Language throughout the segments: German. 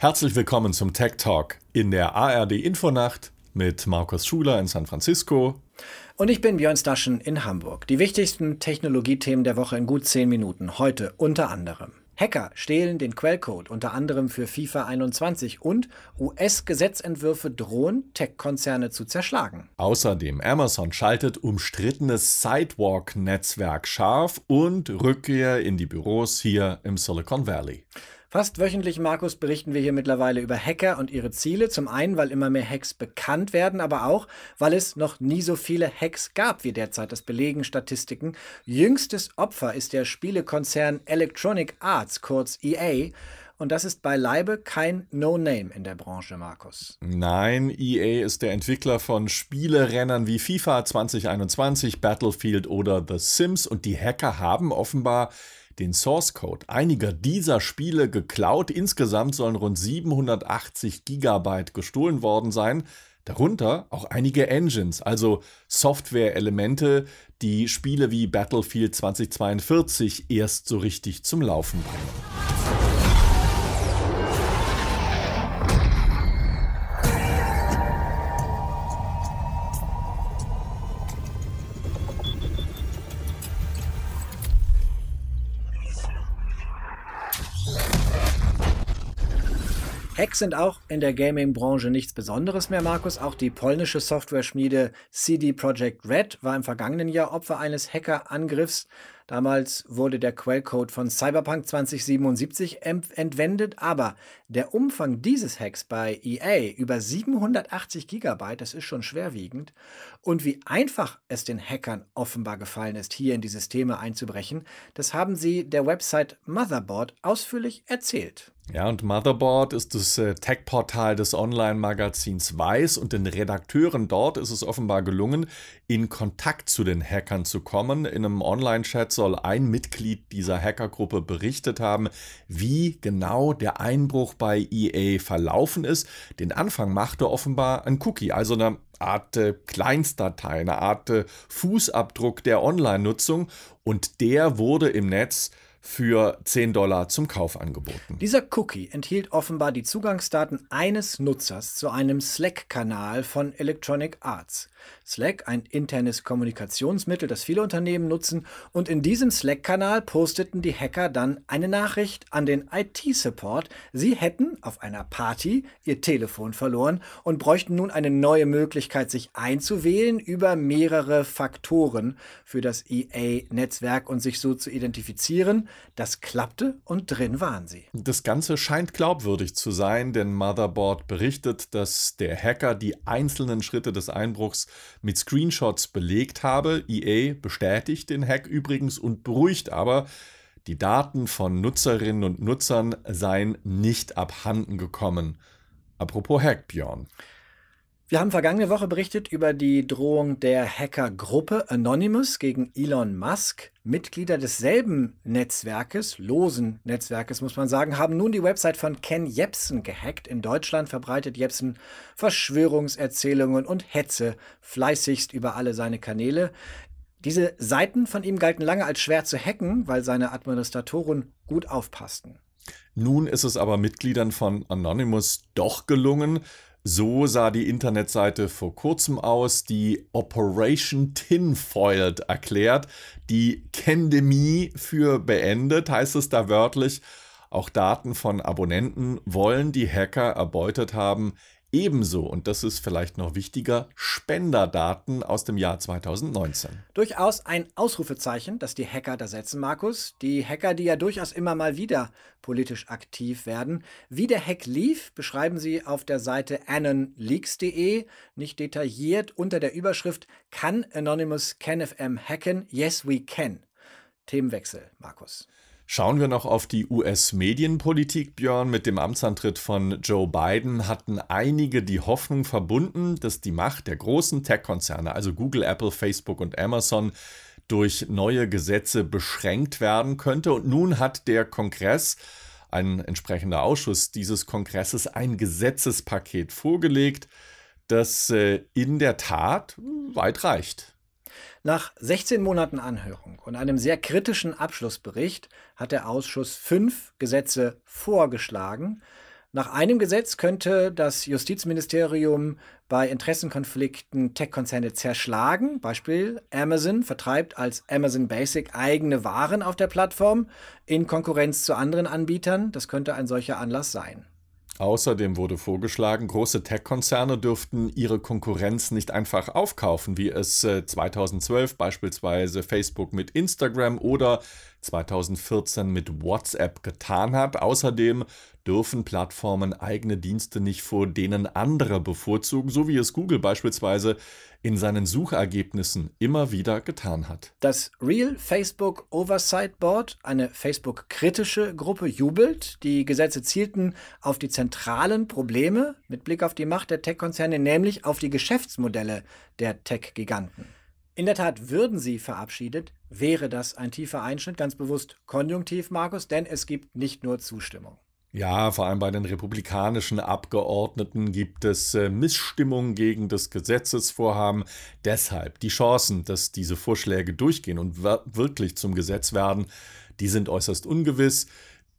Herzlich willkommen zum Tech Talk in der ARD Infonacht mit Markus Schuler in San Francisco. Und ich bin Björn Staschen in Hamburg. Die wichtigsten Technologiethemen der Woche in gut zehn Minuten. Heute unter anderem. Hacker stehlen den Quellcode unter anderem für FIFA 21 und US-Gesetzentwürfe drohen, Tech-Konzerne zu zerschlagen. Außerdem Amazon schaltet umstrittenes Sidewalk-Netzwerk scharf und Rückkehr in die Büros hier im Silicon Valley. Fast wöchentlich, Markus, berichten wir hier mittlerweile über Hacker und ihre Ziele. Zum einen, weil immer mehr Hacks bekannt werden, aber auch, weil es noch nie so viele Hacks gab wie derzeit. Das belegen Statistiken. Jüngstes Opfer ist der Spielekonzern Electronic Arts, kurz EA. Und das ist beileibe kein No-Name in der Branche, Markus. Nein, EA ist der Entwickler von Spielerennern wie FIFA 2021, Battlefield oder The Sims und die Hacker haben offenbar den Source Code einiger dieser Spiele geklaut. Insgesamt sollen rund 780 Gigabyte gestohlen worden sein. Darunter auch einige Engines, also Software-Elemente, die Spiele wie Battlefield 2042 erst so richtig zum Laufen bringen. Hacks sind auch in der Gaming-Branche nichts Besonderes mehr, Markus. Auch die polnische Software-Schmiede CD Projekt Red war im vergangenen Jahr Opfer eines Hackerangriffs. Damals wurde der Quellcode von Cyberpunk 2077 entwendet, aber der Umfang dieses Hacks bei EA über 780 Gigabyte, das ist schon schwerwiegend. Und wie einfach es den Hackern offenbar gefallen ist, hier in die Systeme einzubrechen, das haben sie der Website Motherboard ausführlich erzählt. Ja, und Motherboard ist das äh, Tech-Portal des Online-Magazins Weiß und den Redakteuren dort ist es offenbar gelungen, in Kontakt zu den Hackern zu kommen. In einem Online-Chat soll ein Mitglied dieser Hackergruppe berichtet haben, wie genau der Einbruch bei EA verlaufen ist. Den Anfang machte offenbar ein Cookie, also eine Art äh, Kleinstdatei, eine Art äh, Fußabdruck der Online-Nutzung und der wurde im Netz für 10 Dollar zum Kauf angeboten. Dieser Cookie enthielt offenbar die Zugangsdaten eines Nutzers zu einem Slack-Kanal von Electronic Arts. Slack, ein internes Kommunikationsmittel, das viele Unternehmen nutzen, und in diesem Slack-Kanal posteten die Hacker dann eine Nachricht an den IT-Support, sie hätten auf einer Party ihr Telefon verloren und bräuchten nun eine neue Möglichkeit, sich einzuwählen über mehrere Faktoren für das EA-Netzwerk und sich so zu identifizieren. Das klappte und drin waren sie. Das Ganze scheint glaubwürdig zu sein, denn Motherboard berichtet, dass der Hacker die einzelnen Schritte des Einbruchs mit Screenshots belegt habe. EA bestätigt den Hack übrigens und beruhigt aber, die Daten von Nutzerinnen und Nutzern seien nicht abhanden gekommen. Apropos Hack, Björn. Wir haben vergangene Woche berichtet über die Drohung der Hackergruppe Anonymous gegen Elon Musk. Mitglieder desselben Netzwerkes, losen Netzwerkes muss man sagen, haben nun die Website von Ken Jebsen gehackt. In Deutschland verbreitet Jebsen Verschwörungserzählungen und Hetze fleißigst über alle seine Kanäle. Diese Seiten von ihm galten lange als schwer zu hacken, weil seine Administratoren gut aufpassten. Nun ist es aber Mitgliedern von Anonymous doch gelungen, so sah die Internetseite vor kurzem aus, die Operation Tinfoiled erklärt, die Kendemie für beendet, heißt es da wörtlich. Auch Daten von Abonnenten wollen die Hacker erbeutet haben, Ebenso, und das ist vielleicht noch wichtiger, Spenderdaten aus dem Jahr 2019. Durchaus ein Ausrufezeichen, das die Hacker da setzen, Markus. Die Hacker, die ja durchaus immer mal wieder politisch aktiv werden. Wie der Hack lief, beschreiben sie auf der Seite anonleaks.de, nicht detailliert unter der Überschrift Kann Anonymous CanFM hacken? Yes, we can. Themenwechsel, Markus. Schauen wir noch auf die US-Medienpolitik, Björn. Mit dem Amtsantritt von Joe Biden hatten einige die Hoffnung verbunden, dass die Macht der großen Tech-Konzerne, also Google, Apple, Facebook und Amazon, durch neue Gesetze beschränkt werden könnte. Und nun hat der Kongress, ein entsprechender Ausschuss dieses Kongresses, ein Gesetzespaket vorgelegt, das äh, in der Tat weit reicht. Nach 16 Monaten Anhörung und einem sehr kritischen Abschlussbericht hat der Ausschuss fünf Gesetze vorgeschlagen. Nach einem Gesetz könnte das Justizministerium bei Interessenkonflikten Tech-Konzerne zerschlagen. Beispiel Amazon vertreibt als Amazon Basic eigene Waren auf der Plattform in Konkurrenz zu anderen Anbietern. Das könnte ein solcher Anlass sein. Außerdem wurde vorgeschlagen, große Tech-Konzerne dürften ihre Konkurrenz nicht einfach aufkaufen, wie es 2012 äh, beispielsweise Facebook mit Instagram oder 2014 mit WhatsApp getan hat. Außerdem dürfen Plattformen eigene Dienste nicht vor denen andere bevorzugen, so wie es Google beispielsweise in seinen Suchergebnissen immer wieder getan hat. Das Real Facebook Oversight Board, eine Facebook-kritische Gruppe, jubelt. Die Gesetze zielten auf die zentralen Probleme mit Blick auf die Macht der Tech-Konzerne, nämlich auf die Geschäftsmodelle der Tech-Giganten. In der Tat würden sie verabschiedet, wäre das ein tiefer Einschnitt, ganz bewusst konjunktiv, Markus, denn es gibt nicht nur Zustimmung. Ja, vor allem bei den republikanischen Abgeordneten gibt es äh, Missstimmung gegen das Gesetzesvorhaben. Deshalb die Chancen, dass diese Vorschläge durchgehen und wirklich zum Gesetz werden, die sind äußerst ungewiss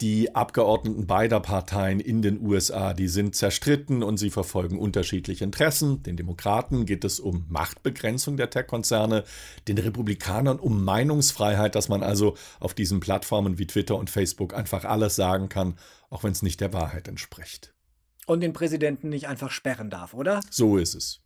die Abgeordneten beider Parteien in den USA, die sind zerstritten und sie verfolgen unterschiedliche Interessen. Den Demokraten geht es um Machtbegrenzung der Tech-Konzerne, den Republikanern um Meinungsfreiheit, dass man also auf diesen Plattformen wie Twitter und Facebook einfach alles sagen kann, auch wenn es nicht der Wahrheit entspricht. Und den Präsidenten nicht einfach sperren darf, oder? So ist es.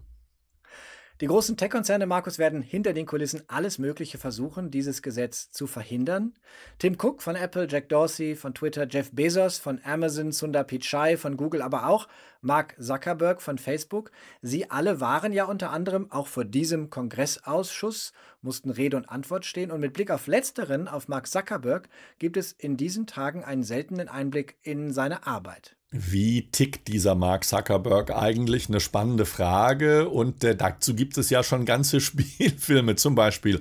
Die großen Tech-Konzerne, Markus, werden hinter den Kulissen alles Mögliche versuchen, dieses Gesetz zu verhindern. Tim Cook von Apple, Jack Dorsey von Twitter, Jeff Bezos von Amazon, Sundar Pichai von Google, aber auch Mark Zuckerberg von Facebook. Sie alle waren ja unter anderem auch vor diesem Kongressausschuss, mussten Rede und Antwort stehen. Und mit Blick auf Letzteren, auf Mark Zuckerberg, gibt es in diesen Tagen einen seltenen Einblick in seine Arbeit. Wie tickt dieser Mark Zuckerberg eigentlich? Eine spannende Frage. Und äh, dazu gibt es ja schon ganze Spielfilme, zum Beispiel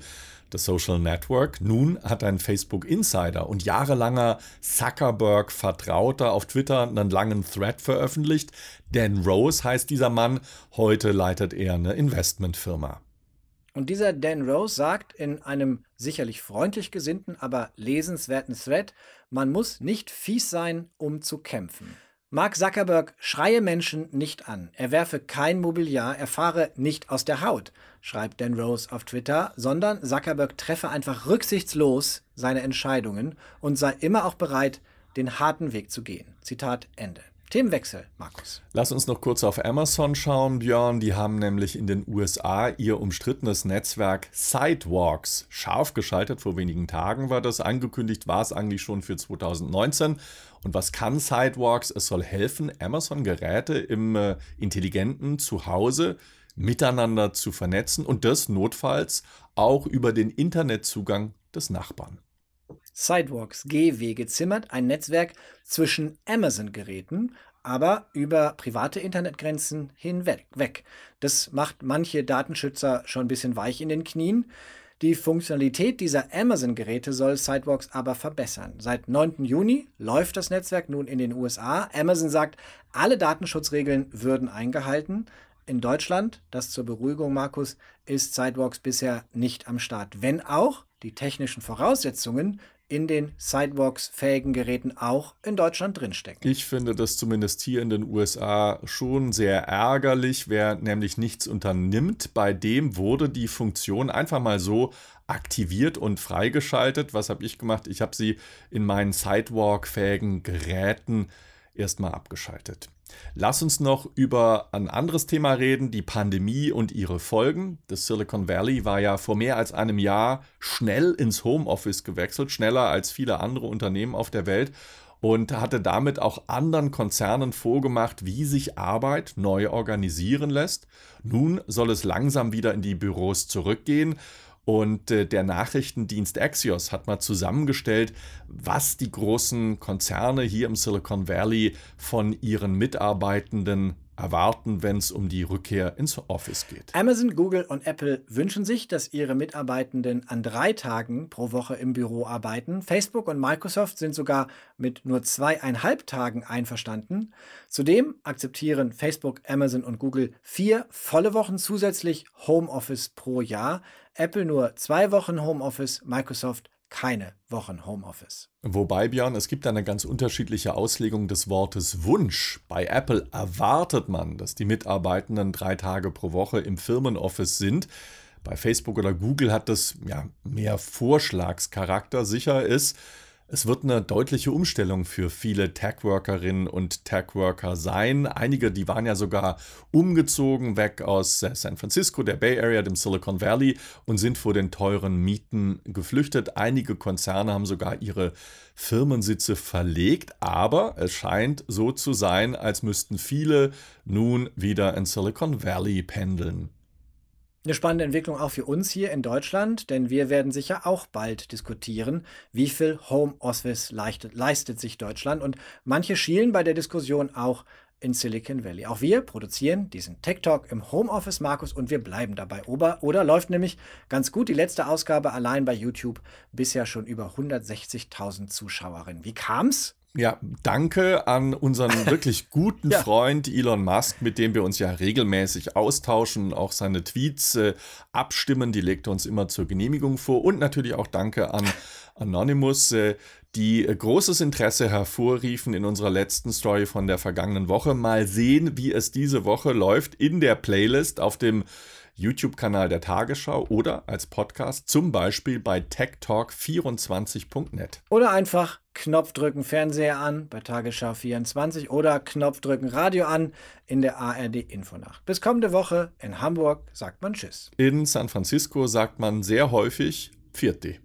The Social Network. Nun hat ein Facebook Insider und jahrelanger Zuckerberg-Vertrauter auf Twitter einen langen Thread veröffentlicht. Dan Rose heißt dieser Mann. Heute leitet er eine Investmentfirma. Und dieser Dan Rose sagt in einem sicherlich freundlich gesinnten, aber lesenswerten Thread, man muss nicht fies sein, um zu kämpfen. Mark Zuckerberg schreie Menschen nicht an, er werfe kein Mobiliar, er fahre nicht aus der Haut, schreibt Dan Rose auf Twitter, sondern Zuckerberg treffe einfach rücksichtslos seine Entscheidungen und sei immer auch bereit, den harten Weg zu gehen. Zitat Ende. Themenwechsel, Markus. Lass uns noch kurz auf Amazon schauen, Björn. Die haben nämlich in den USA ihr umstrittenes Netzwerk Sidewalks scharf geschaltet. Vor wenigen Tagen war das. Angekündigt war es eigentlich schon für 2019. Und was kann Sidewalks? Es soll helfen, Amazon-Geräte im äh, intelligenten Zuhause miteinander zu vernetzen und das notfalls auch über den Internetzugang des Nachbarn. Sidewalks Gehwege zimmert ein Netzwerk zwischen Amazon-Geräten, aber über private Internetgrenzen hinweg. Weg. Das macht manche Datenschützer schon ein bisschen weich in den Knien. Die Funktionalität dieser Amazon-Geräte soll Sidewalks aber verbessern. Seit 9. Juni läuft das Netzwerk nun in den USA. Amazon sagt, alle Datenschutzregeln würden eingehalten. In Deutschland, das zur Beruhigung, Markus, ist Sidewalks bisher nicht am Start. Wenn auch die technischen Voraussetzungen in den Sidewalks-fähigen Geräten auch in Deutschland drinstecken. Ich finde das zumindest hier in den USA schon sehr ärgerlich, wer nämlich nichts unternimmt. Bei dem wurde die Funktion einfach mal so aktiviert und freigeschaltet. Was habe ich gemacht? Ich habe sie in meinen Sidewalk-fähigen Geräten erstmal abgeschaltet. Lass uns noch über ein anderes Thema reden, die Pandemie und ihre Folgen. Das Silicon Valley war ja vor mehr als einem Jahr schnell ins Homeoffice gewechselt, schneller als viele andere Unternehmen auf der Welt und hatte damit auch anderen Konzernen vorgemacht, wie sich Arbeit neu organisieren lässt. Nun soll es langsam wieder in die Büros zurückgehen und äh, der Nachrichtendienst Axios hat mal zusammengestellt, was die großen Konzerne hier im Silicon Valley von ihren Mitarbeitenden erwarten, wenn es um die Rückkehr ins Office geht. Amazon, Google und Apple wünschen sich, dass ihre Mitarbeitenden an drei Tagen pro Woche im Büro arbeiten. Facebook und Microsoft sind sogar mit nur zweieinhalb Tagen einverstanden. Zudem akzeptieren Facebook, Amazon und Google vier volle Wochen zusätzlich Homeoffice pro Jahr. Apple nur zwei Wochen Homeoffice, Microsoft keine Wochen Homeoffice. Wobei, Björn, es gibt eine ganz unterschiedliche Auslegung des Wortes Wunsch. Bei Apple erwartet man, dass die Mitarbeitenden drei Tage pro Woche im Firmenoffice sind. Bei Facebook oder Google hat das ja mehr Vorschlagscharakter. Sicher ist, es wird eine deutliche Umstellung für viele Tech-Workerinnen und Tech-Worker sein. Einige, die waren ja sogar umgezogen weg aus San Francisco, der Bay Area, dem Silicon Valley und sind vor den teuren Mieten geflüchtet. Einige Konzerne haben sogar ihre Firmensitze verlegt, aber es scheint so zu sein, als müssten viele nun wieder in Silicon Valley pendeln. Eine spannende Entwicklung auch für uns hier in Deutschland, denn wir werden sicher auch bald diskutieren, wie viel Homeoffice leistet, leistet sich Deutschland. Und manche schielen bei der Diskussion auch in Silicon Valley. Auch wir produzieren diesen Tech Talk im Homeoffice, Markus, und wir bleiben dabei. Oder, oder läuft nämlich ganz gut die letzte Ausgabe allein bei YouTube. Bisher schon über 160.000 Zuschauerinnen. Wie kam's? Ja, danke an unseren wirklich guten ja. Freund Elon Musk, mit dem wir uns ja regelmäßig austauschen, auch seine Tweets äh, abstimmen. Die legt er uns immer zur Genehmigung vor. Und natürlich auch danke an Anonymous, äh, die äh, großes Interesse hervorriefen in unserer letzten Story von der vergangenen Woche. Mal sehen, wie es diese Woche läuft in der Playlist auf dem YouTube-Kanal der Tagesschau oder als Podcast, zum Beispiel bei techtalk24.net. Oder einfach Knopf drücken Fernseher an bei Tagesschau 24 oder Knopf drücken Radio an in der ARD Infonacht. Bis kommende Woche in Hamburg sagt man Tschüss. In San Francisco sagt man sehr häufig Vierte.